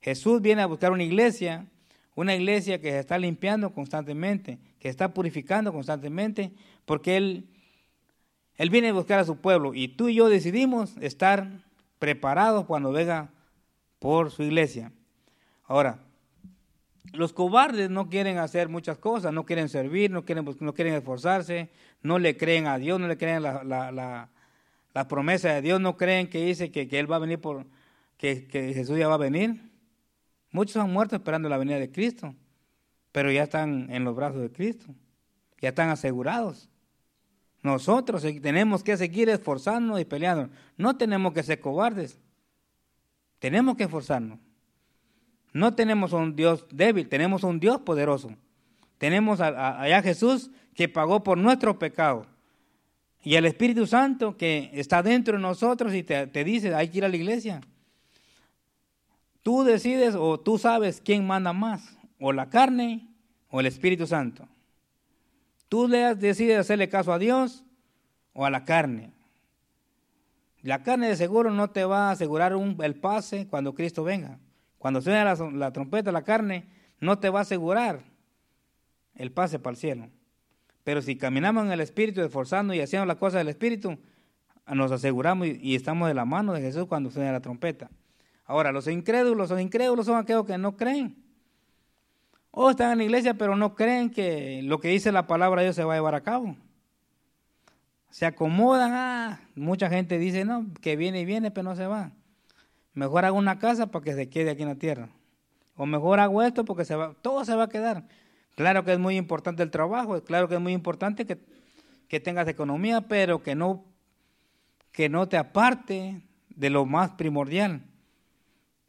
A: Jesús viene a buscar una iglesia una iglesia que se está limpiando constantemente, que está purificando constantemente, porque Él, Él viene a buscar a su pueblo y tú y yo decidimos estar preparados cuando venga por su iglesia. Ahora, los cobardes no quieren hacer muchas cosas, no quieren servir, no quieren, no quieren esforzarse, no le creen a Dios, no le creen la, la, promesa de Dios, no creen que dice que, que Él va a venir por, que, que Jesús ya va a venir. Muchos han muerto esperando la venida de Cristo, pero ya están en los brazos de Cristo, ya están asegurados. Nosotros tenemos que seguir esforzándonos y peleando. No tenemos que ser cobardes. Tenemos que esforzarnos. No tenemos un Dios débil, tenemos un Dios poderoso. Tenemos allá a Jesús que pagó por nuestros pecados. Y el Espíritu Santo que está dentro de nosotros y te, dice, hay que ir a la iglesia. Tú decides o tú sabes quién manda más, o la carne o el Espíritu Santo. Tú decides hacerle caso a Dios o a la carne. La carne de seguro no te va a asegurar el pase cuando Cristo venga. Cuando suena la, la trompeta, la carne no te va a asegurar el pase para el cielo. Pero si caminamos en el Espíritu, esforzando y haciendo las cosas del Espíritu, nos aseguramos y, estamos de la mano de Jesús cuando suena la trompeta. Ahora, los incrédulos, los incrédulos son aquellos que no creen. O están en la iglesia, pero no creen que lo que dice la palabra de Dios se va a llevar a cabo. Se acomodan, ah, mucha gente dice, no, que viene y viene, pero no se va. Mejor hago una casa para que se quede aquí en la tierra. O mejor hago esto porque se va, todo se va a quedar. Claro que es muy importante el trabajo, claro que es muy importante que, que tengas economía, pero que no, que no te aparte de lo más primordial,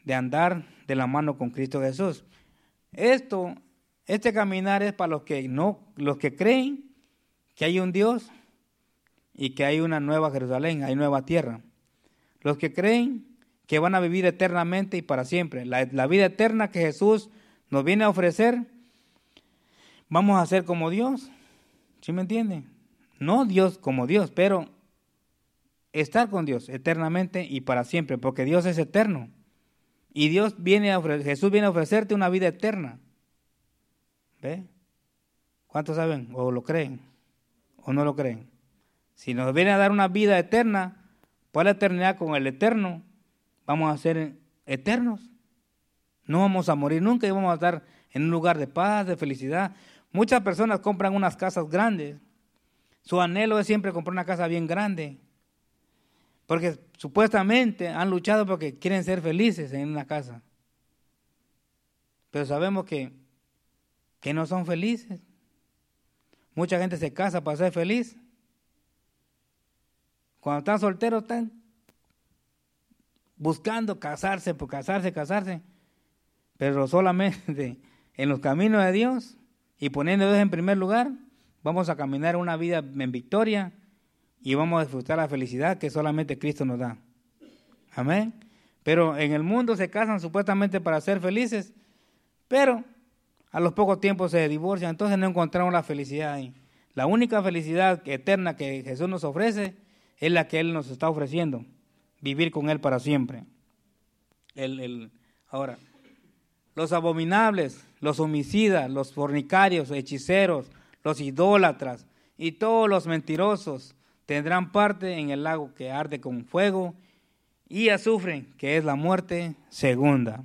A: de andar de la mano con Cristo Jesús. Esto, este caminar es para los que no, los que creen que hay un Dios y que hay una nueva Jerusalén, hay nueva tierra. Los que creen que van a vivir eternamente y para siempre. La, la vida eterna que Jesús nos viene a ofrecer, vamos a ser como Dios. ¿Sí me entienden? No Dios como Dios, pero estar con Dios eternamente y para siempre, porque Dios es eterno. Y Dios viene a Jesús viene a ofrecerte una vida eterna. ¿Ve? ¿Cuántos saben o lo creen o no lo creen? Si nos viene a dar una vida eterna, para la eternidad con el eterno, vamos a ser eternos. No vamos a morir nunca y vamos a estar en un lugar de paz, de felicidad. Muchas personas compran unas casas grandes. Su anhelo es siempre comprar una casa bien grande. Porque supuestamente han luchado porque quieren ser felices en una casa. Pero sabemos que, que no son felices. Mucha gente se casa para ser feliz. Cuando están solteros están buscando casarse por casarse, casarse. Pero solamente en los caminos de Dios y poniendo a Dios en primer lugar, vamos a caminar una vida en victoria y vamos a disfrutar la felicidad que solamente Cristo nos da. Amén. Pero en el mundo se casan supuestamente para ser felices, pero a los pocos tiempos se divorcian, entonces no encontramos la felicidad ahí. La única felicidad eterna que Jesús nos ofrece es la que Él nos está ofreciendo, vivir con Él para siempre. El, el, ahora, los abominables, los homicidas, los fornicarios, hechiceros, los idólatras y todos los mentirosos tendrán parte en el lago que arde con fuego y azufre, que es la muerte segunda.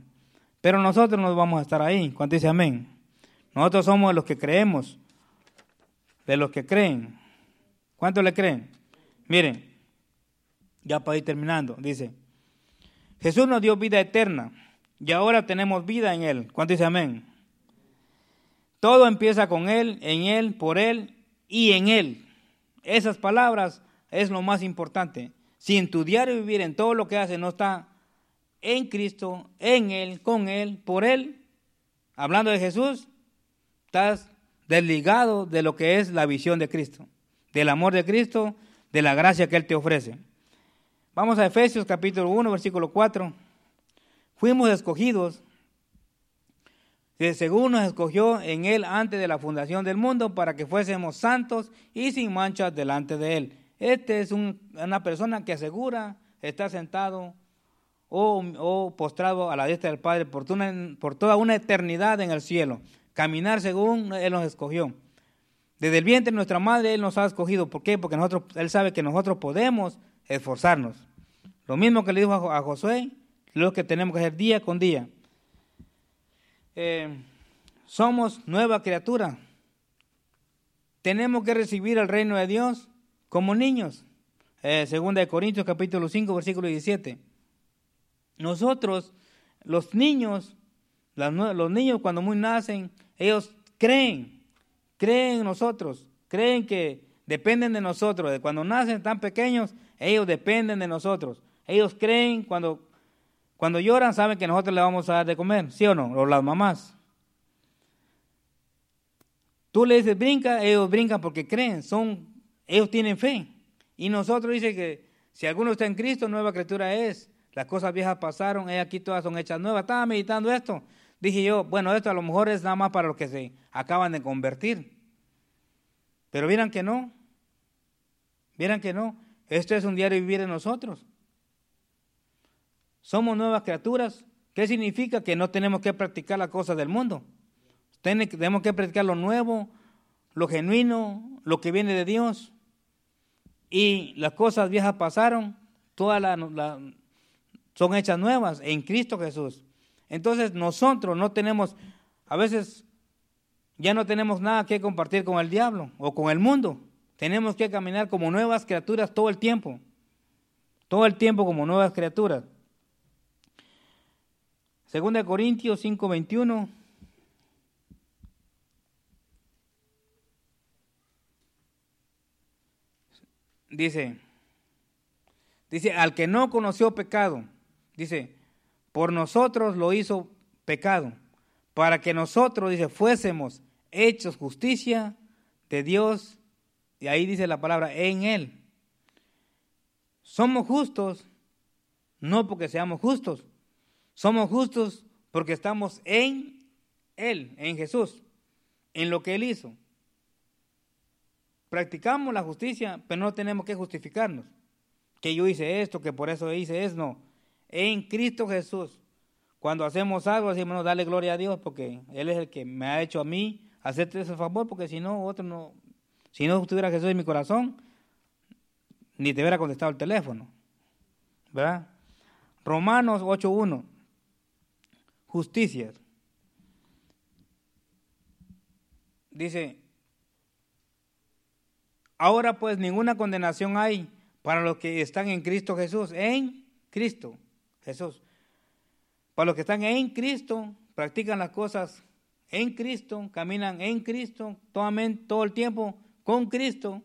A: Pero nosotros no vamos a estar ahí. ¿Cuánto dice amén? Nosotros somos los que creemos, de los que creen. ¿Cuánto le creen? Miren, ya para ir terminando, dice, Jesús nos dio vida eterna y ahora tenemos vida en Él. ¿Cuánto dice amén? Todo empieza con Él, en Él, por Él y en Él. Esas palabras es lo más importante. Si en tu diario vivir, en todo lo que haces, no está en Cristo, en Él, con Él, por Él, hablando de Jesús, estás desligado de lo que es la visión de Cristo, del amor de Cristo, de la gracia que Él te ofrece. Vamos a Efesios capítulo 1, versículo 4. Fuimos escogidos según nos escogió en Él antes de la fundación del mundo para que fuésemos santos y sin manchas delante de Él. Este es una persona que asegura estar sentado o, postrado a la diestra del Padre por, toda una eternidad en el cielo, caminar según Él nos escogió. Desde el vientre de nuestra madre Él nos ha escogido. ¿Por qué? Porque nosotros, Él sabe que nosotros podemos esforzarnos. Lo mismo que le dijo a Josué, lo que tenemos que hacer día con día. Eh, somos nueva criatura. Tenemos que recibir el reino de Dios como niños. Eh, segunda de Corintios capítulo 5 versículo 17. Nosotros, los niños, los niños cuando muy nacen, ellos creen, creen en nosotros, creen que dependen de nosotros. De cuando nacen tan pequeños, ellos dependen de nosotros. Ellos creen cuando cuando lloran saben que nosotros le vamos a dar de comer, ¿sí o no? O las mamás. Tú le dices brinca, ellos brincan porque creen, son, ellos tienen fe. Y nosotros dice que si alguno está en Cristo, nueva criatura es. Las cosas viejas pasaron, aquí todas son hechas nuevas. Estaba meditando esto. Dije yo, bueno, esto a lo mejor es nada más para los que se acaban de convertir. Pero vieran que no. Vieran que no. Esto es un diario vivir de nosotros. Somos nuevas criaturas. ¿Qué significa? Que no tenemos que practicar las cosas del mundo. Tenemos que practicar lo nuevo, lo genuino, lo que viene de Dios. Y las cosas viejas pasaron, todas son hechas nuevas en Cristo Jesús. Entonces nosotros no tenemos, a veces ya no tenemos nada que compartir con el diablo o con el mundo. Tenemos que caminar como nuevas criaturas todo el tiempo. Todo el tiempo como nuevas criaturas. Segunda Corintios 5:21. Dice, dice, al que no conoció pecado, dice, por nosotros lo hizo pecado, para que nosotros, dice, fuésemos hechos justicia de Dios, y ahí dice la palabra, en Él. Somos justos, no porque seamos justos, somos justos porque estamos en Él, en Jesús, en lo que Él hizo. Practicamos la justicia, pero no tenemos que justificarnos. Que yo hice esto, que por eso hice eso, no. En Cristo Jesús. Cuando hacemos algo, decimos, no, dale gloria a Dios, porque Él es el que me ha hecho a mí hacerte ese favor, porque si no, otro no. Si no estuviera Jesús en mi corazón, ni te hubiera contestado el teléfono. ¿Verdad? Romanos 8.1. Justicia. Dice, ahora pues ninguna condenación hay para los que están en Cristo Jesús, en Cristo Jesús. Para los que están en Cristo, practican las cosas en Cristo, caminan en Cristo, todo el tiempo con Cristo,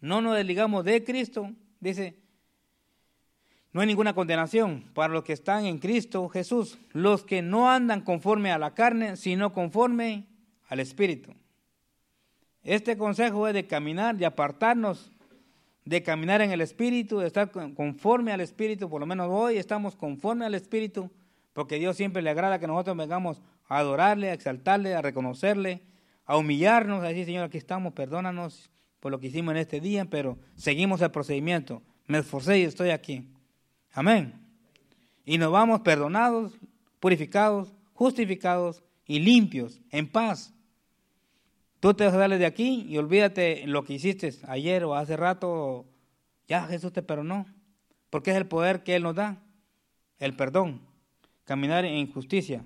A: no nos desligamos de Cristo, dice, no hay ninguna condenación para los que están en Cristo Jesús, los que no andan conforme a la carne, sino conforme al Espíritu. Este consejo es de caminar, de apartarnos, de caminar en el Espíritu, de estar conforme al Espíritu, por lo menos hoy estamos conforme al Espíritu, porque Dios siempre le agrada que nosotros vengamos a adorarle, a exaltarle, a reconocerle, a humillarnos, a decir, Señor, aquí estamos, perdónanos por lo que hicimos en este día, pero seguimos el procedimiento. Me esforcé y estoy aquí. Amén. Y nos vamos perdonados, purificados, justificados y limpios, en paz. Tú te vas a darle de aquí y olvídate lo que hiciste ayer o hace rato. Ya Jesús te perdonó. Porque es el poder que Él nos da. El perdón. Caminar en justicia.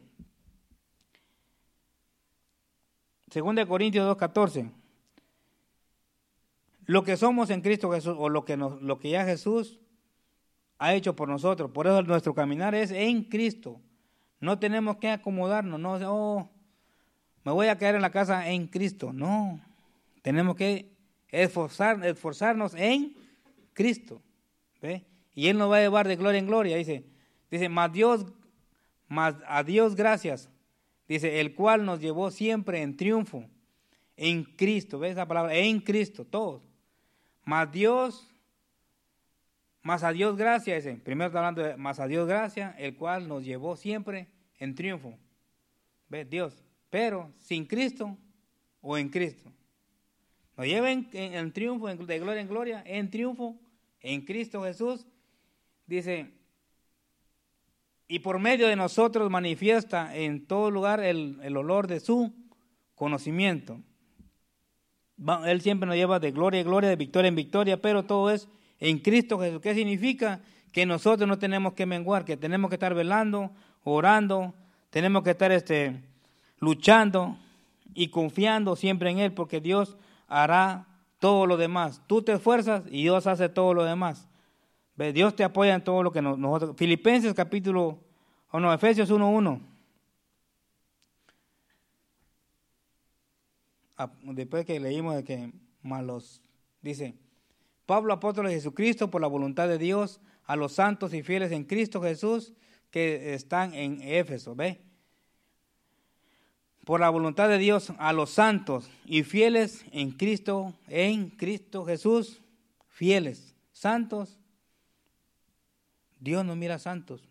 A: Segunda de Corintios 2.14. Lo que somos en Cristo Jesús, o lo que, lo que ya Jesús ha hecho por nosotros. Por eso nuestro caminar es en Cristo. No tenemos que acomodarnos, no, oh, me voy a quedar en la casa en Cristo. No, tenemos que esforzar, esforzarnos en Cristo. ¿ve? Y Él nos va a llevar de gloria en gloria. Dice, dice, más Dios, más a Dios gracias. Dice, el cual nos llevó siempre en triunfo en Cristo. ¿Ves esa palabra? En Cristo, todos. Más Dios, más a Dios gracias. Dice. Primero está hablando de más a Dios gracias, el cual nos llevó siempre en triunfo. ¿Ves? Dios pero sin Cristo o en Cristo. Nos lleva en, triunfo, de gloria en gloria, en triunfo, en Cristo Jesús. Dice, y por medio de nosotros manifiesta en todo lugar el, el olor de su conocimiento. Él siempre nos lleva de gloria en gloria, de victoria en victoria, pero todo es en Cristo Jesús. ¿Qué significa? Que nosotros no tenemos que menguar, que tenemos que estar velando, orando, tenemos que estar este, luchando y confiando siempre en Él, porque Dios hará todo lo demás. Tú te esfuerzas y Dios hace todo lo demás. Dios te apoya en todo lo que nosotros... Filipenses capítulo, o no, Efesios 1.1. Ah, después que leímos de que malos, dice, Pablo apóstol de Jesucristo por la voluntad de Dios a los santos y fieles en Cristo Jesús que están en Éfeso, ¿ve? por la voluntad de Dios a los santos y fieles en Cristo, en Cristo Jesús, fieles, santos. Dios nos mira santos,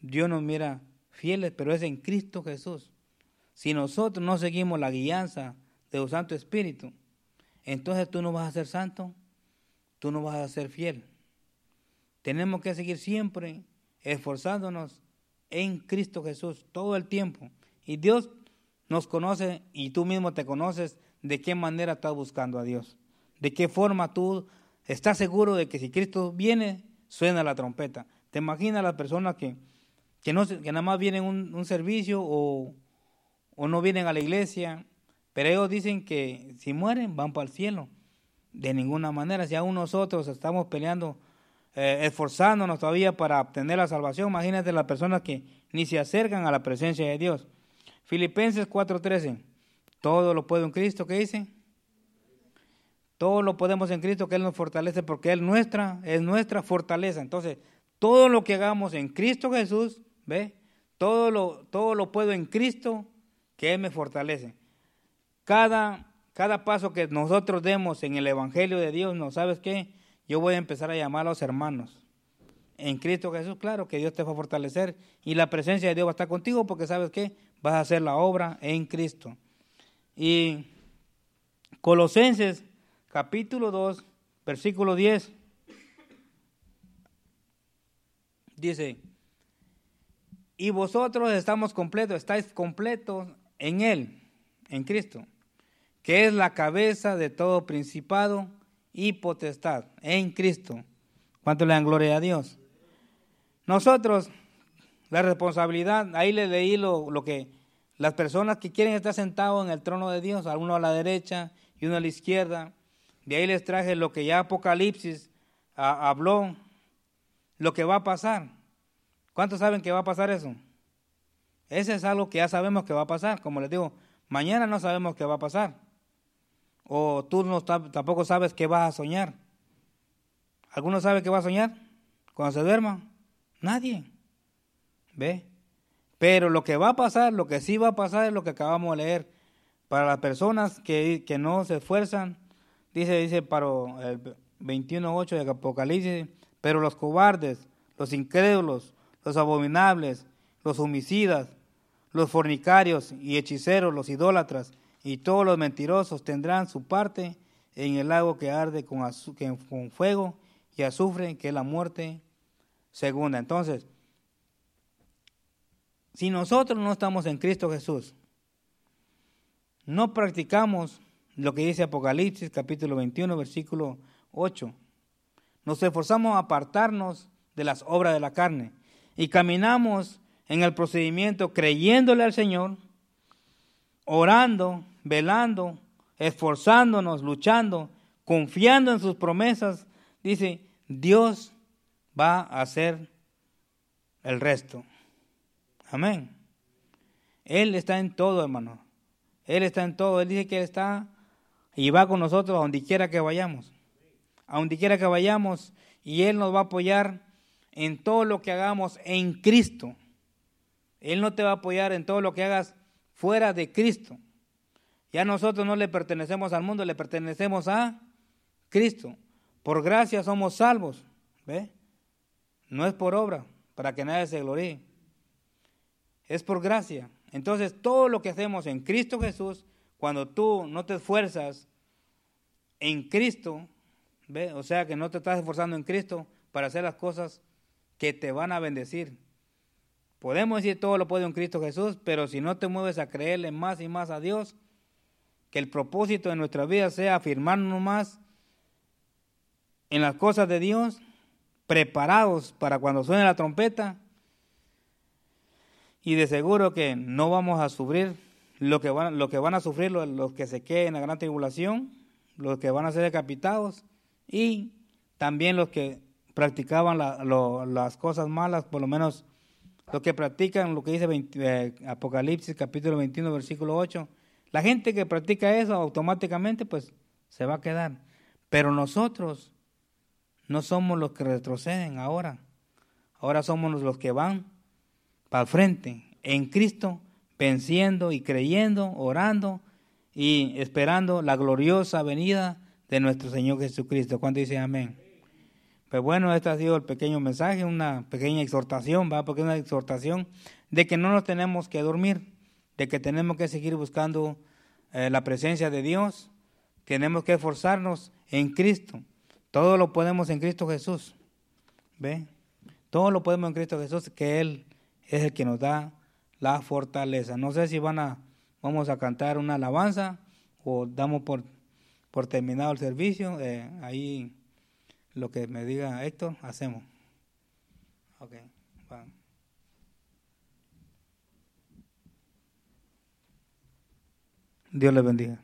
A: Dios nos mira fieles, pero es en Cristo Jesús. Si nosotros no seguimos la guianza de un Santo Espíritu, entonces tú no vas a ser santo, tú no vas a ser fiel. Tenemos que seguir siempre esforzándonos en Cristo Jesús todo el tiempo. Y Dios nos conoce y tú mismo te conoces de qué manera estás buscando a Dios. De qué forma tú estás seguro de que si Cristo viene, suena la trompeta. ¿Te imaginas las personas que, que, no, nada más vienen un, un, servicio o, o no vienen a la iglesia? Pero ellos dicen que si mueren van para el cielo. De ninguna manera, si aún nosotros estamos peleando, eh, esforzándonos todavía para obtener la salvación, imagínate las personas que ni se acercan a la presencia de Dios. Filipenses 4:13. Todo lo puedo en Cristo, ¿qué dice? Todo lo podemos en Cristo que Él nos fortalece porque Él nuestra, es nuestra fortaleza. Entonces, todo lo que hagamos en Cristo Jesús, ¿ve? Todo lo, todo lo puedo en Cristo que Él me fortalece. Cada, cada paso que nosotros demos en el Evangelio de Dios, ¿no sabes qué? Yo voy a empezar a llamar a los hermanos. En Cristo Jesús, claro que Dios te va a fortalecer y la presencia de Dios va a estar contigo porque sabes qué? Vas a hacer la obra en Cristo. Y Colosenses capítulo 2, versículo 10, dice, y vosotros estamos completos, estáis completos en Él, en Cristo, que es la cabeza de todo principado y potestad, en Cristo. ¿Cuánto le dan gloria a Dios? Nosotros, la responsabilidad, ahí le leí lo, lo que las personas que quieren estar sentados en el trono de Dios, uno a la derecha y uno a la izquierda, de ahí les traje lo que ya Apocalipsis habló, lo que va a pasar. ¿Cuántos saben que va a pasar eso? Ese es algo que ya sabemos que va a pasar. Como les digo, mañana no sabemos qué va a pasar. O tú no, tampoco sabes qué vas a soñar. ¿Alguno sabe qué va a soñar cuando se duerma? Nadie. ¿Ve? Pero lo que va a pasar, lo que sí va a pasar es lo que acabamos de leer. Para las personas que, que no se esfuerzan, Dice, dice para el 21.8 de Apocalipsis, pero los cobardes, los incrédulos, los abominables, los homicidas, los fornicarios y hechiceros, los idólatras y todos los mentirosos tendrán su parte en el lago que arde con, fuego y azufre, que es la muerte segunda. Entonces, si nosotros no estamos en Cristo Jesús, no practicamos lo que dice Apocalipsis capítulo 21, versículo 8. Nos esforzamos a apartarnos de las obras de la carne y caminamos en el procedimiento creyéndole al Señor, orando, velando, esforzándonos, luchando, confiando en sus promesas. Dice, Dios va a hacer el resto. Amén. Él está en todo, hermano. Él está en todo. Él dice que Él está y va con nosotros a donde quiera que vayamos. A donde quiera que vayamos y Él nos va a apoyar en todo lo que hagamos en Cristo. Él no te va a apoyar en todo lo que hagas fuera de Cristo. Ya nosotros no le pertenecemos al mundo, le pertenecemos a Cristo. Por gracia somos salvos. ¿Ve? No es por obra, para que nadie se gloríe. Es por gracia. Entonces, todo lo que hacemos en Cristo Jesús cuando tú no te esfuerzas en Cristo, ¿ve? o sea que no te estás esforzando en Cristo para hacer las cosas que te van a bendecir. Podemos decir todo lo puede en Cristo Jesús, pero si no te mueves a creerle más y más a Dios, que el propósito de nuestra vida sea afirmarnos más en las cosas de Dios, preparados para cuando suene la trompeta, y de seguro que no vamos a sufrir lo que van, a sufrir los, que se queden en la gran tribulación, los que van a ser decapitados y también los que practicaban las cosas malas, por lo menos los que practican lo que dice eh, Apocalipsis capítulo 21 versículo 8. La gente que practica eso automáticamente pues se va a quedar. Pero nosotros no somos los que retroceden ahora. Ahora somos los que van para frente. En Cristo venciendo y creyendo, orando y esperando la gloriosa venida de nuestro Señor Jesucristo. ¿Cuánto dice amén? Pues bueno, este ha sido el pequeño mensaje, una pequeña exhortación, ¿va? Porque es una exhortación de que no nos tenemos que dormir, de que tenemos que seguir buscando eh, la presencia de Dios, tenemos que esforzarnos en Cristo. Todo lo podemos en Cristo Jesús. ¿Ve? Todo lo podemos en Cristo Jesús, que Él es el que nos da la fortaleza. No sé si van a, vamos a cantar una alabanza o damos por, por terminado el servicio. Eh, ahí lo que me diga Héctor, hacemos. Ok, Dios le bendiga.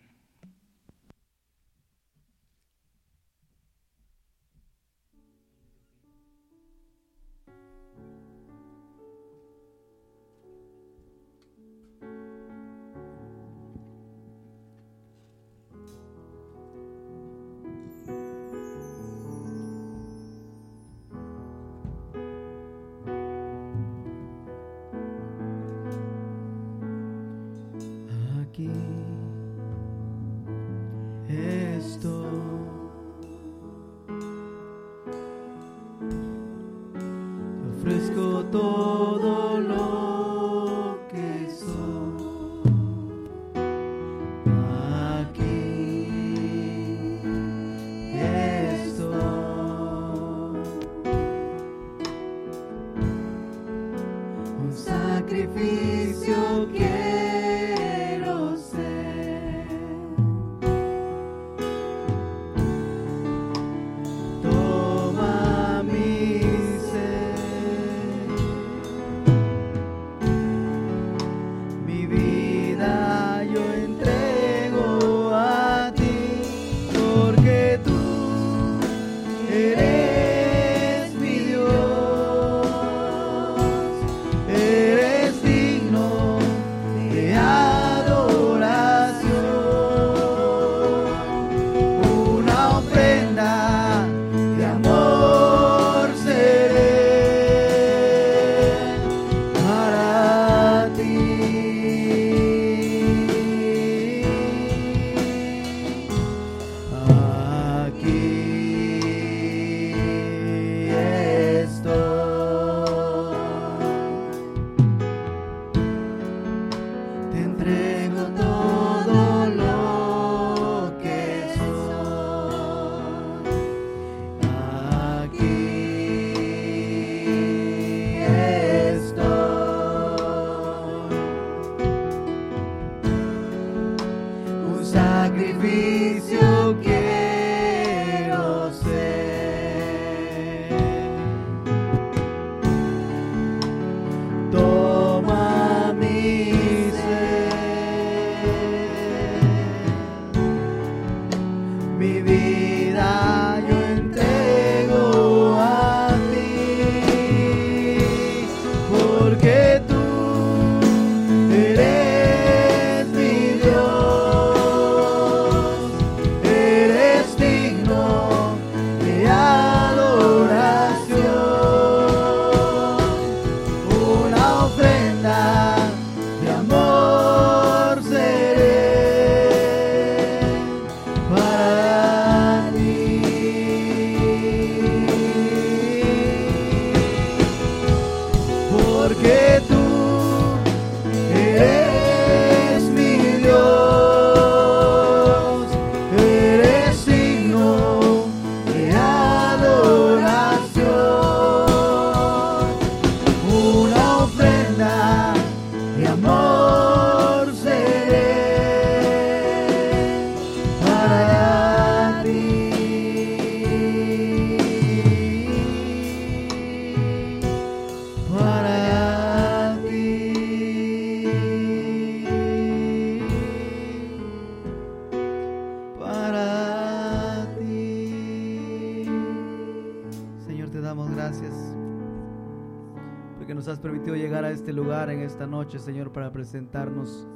B: Señor, para presentarnos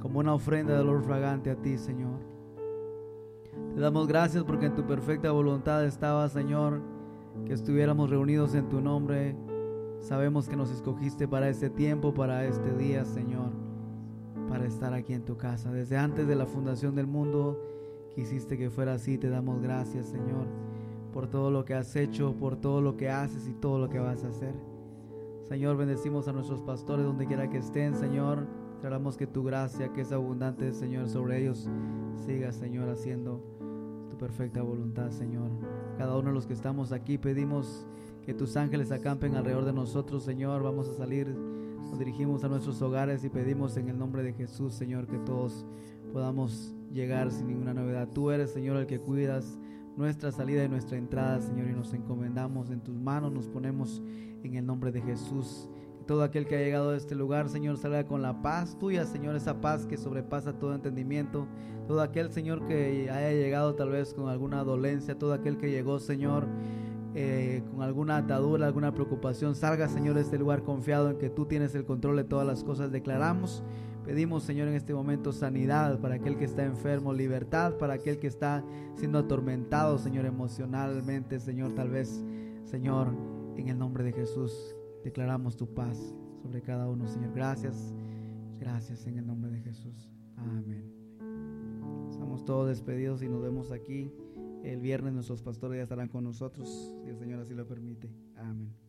B: como una ofrenda de olor fragante a ti, Señor. Te damos gracias porque en tu perfecta voluntad estaba, Señor, que estuviéramos reunidos en tu nombre. Sabemos que nos escogiste para este tiempo, para este día, Señor, para estar aquí en tu casa. Desde antes de la fundación del mundo, quisiste que fuera así. Te damos gracias, Señor, por todo lo que has hecho, por todo lo que haces y todo lo que vas a hacer. Señor, bendecimos a nuestros pastores donde quiera que estén, Señor. Esperamos que tu gracia, que es abundante, Señor, sobre ellos, siga, Señor, haciendo tu perfecta voluntad, Señor. Cada uno de los que estamos aquí pedimos que tus ángeles acampen alrededor de nosotros, Señor. Vamos a salir, nos dirigimos a nuestros hogares y pedimos en el nombre de Jesús, Señor, que todos podamos llegar sin ninguna novedad. Tú eres, Señor, el que cuidas nuestra salida y nuestra entrada, Señor, y nos encomendamos en tus manos, nos ponemos en el nombre de Jesús. Todo aquel que ha llegado a este lugar, Señor, salga con la paz tuya, Señor, esa paz que sobrepasa todo entendimiento. Todo aquel, Señor, que haya llegado tal vez con alguna dolencia, todo aquel que llegó, Señor, eh, con alguna atadura, alguna preocupación, salga, Señor, de este lugar confiado en que tú tienes el control de todas las cosas. Declaramos Pedimos, Señor, en este momento sanidad para aquel que está enfermo, libertad para aquel que está siendo atormentado, Señor, emocionalmente, Señor, tal vez, Señor, en el nombre de Jesús, declaramos tu paz sobre cada uno, Señor. Gracias, gracias en el nombre de Jesús. Amén. Estamos todos despedidos y nos vemos aquí. El viernes nuestros pastores ya estarán con nosotros, si el Señor así lo permite. Amén.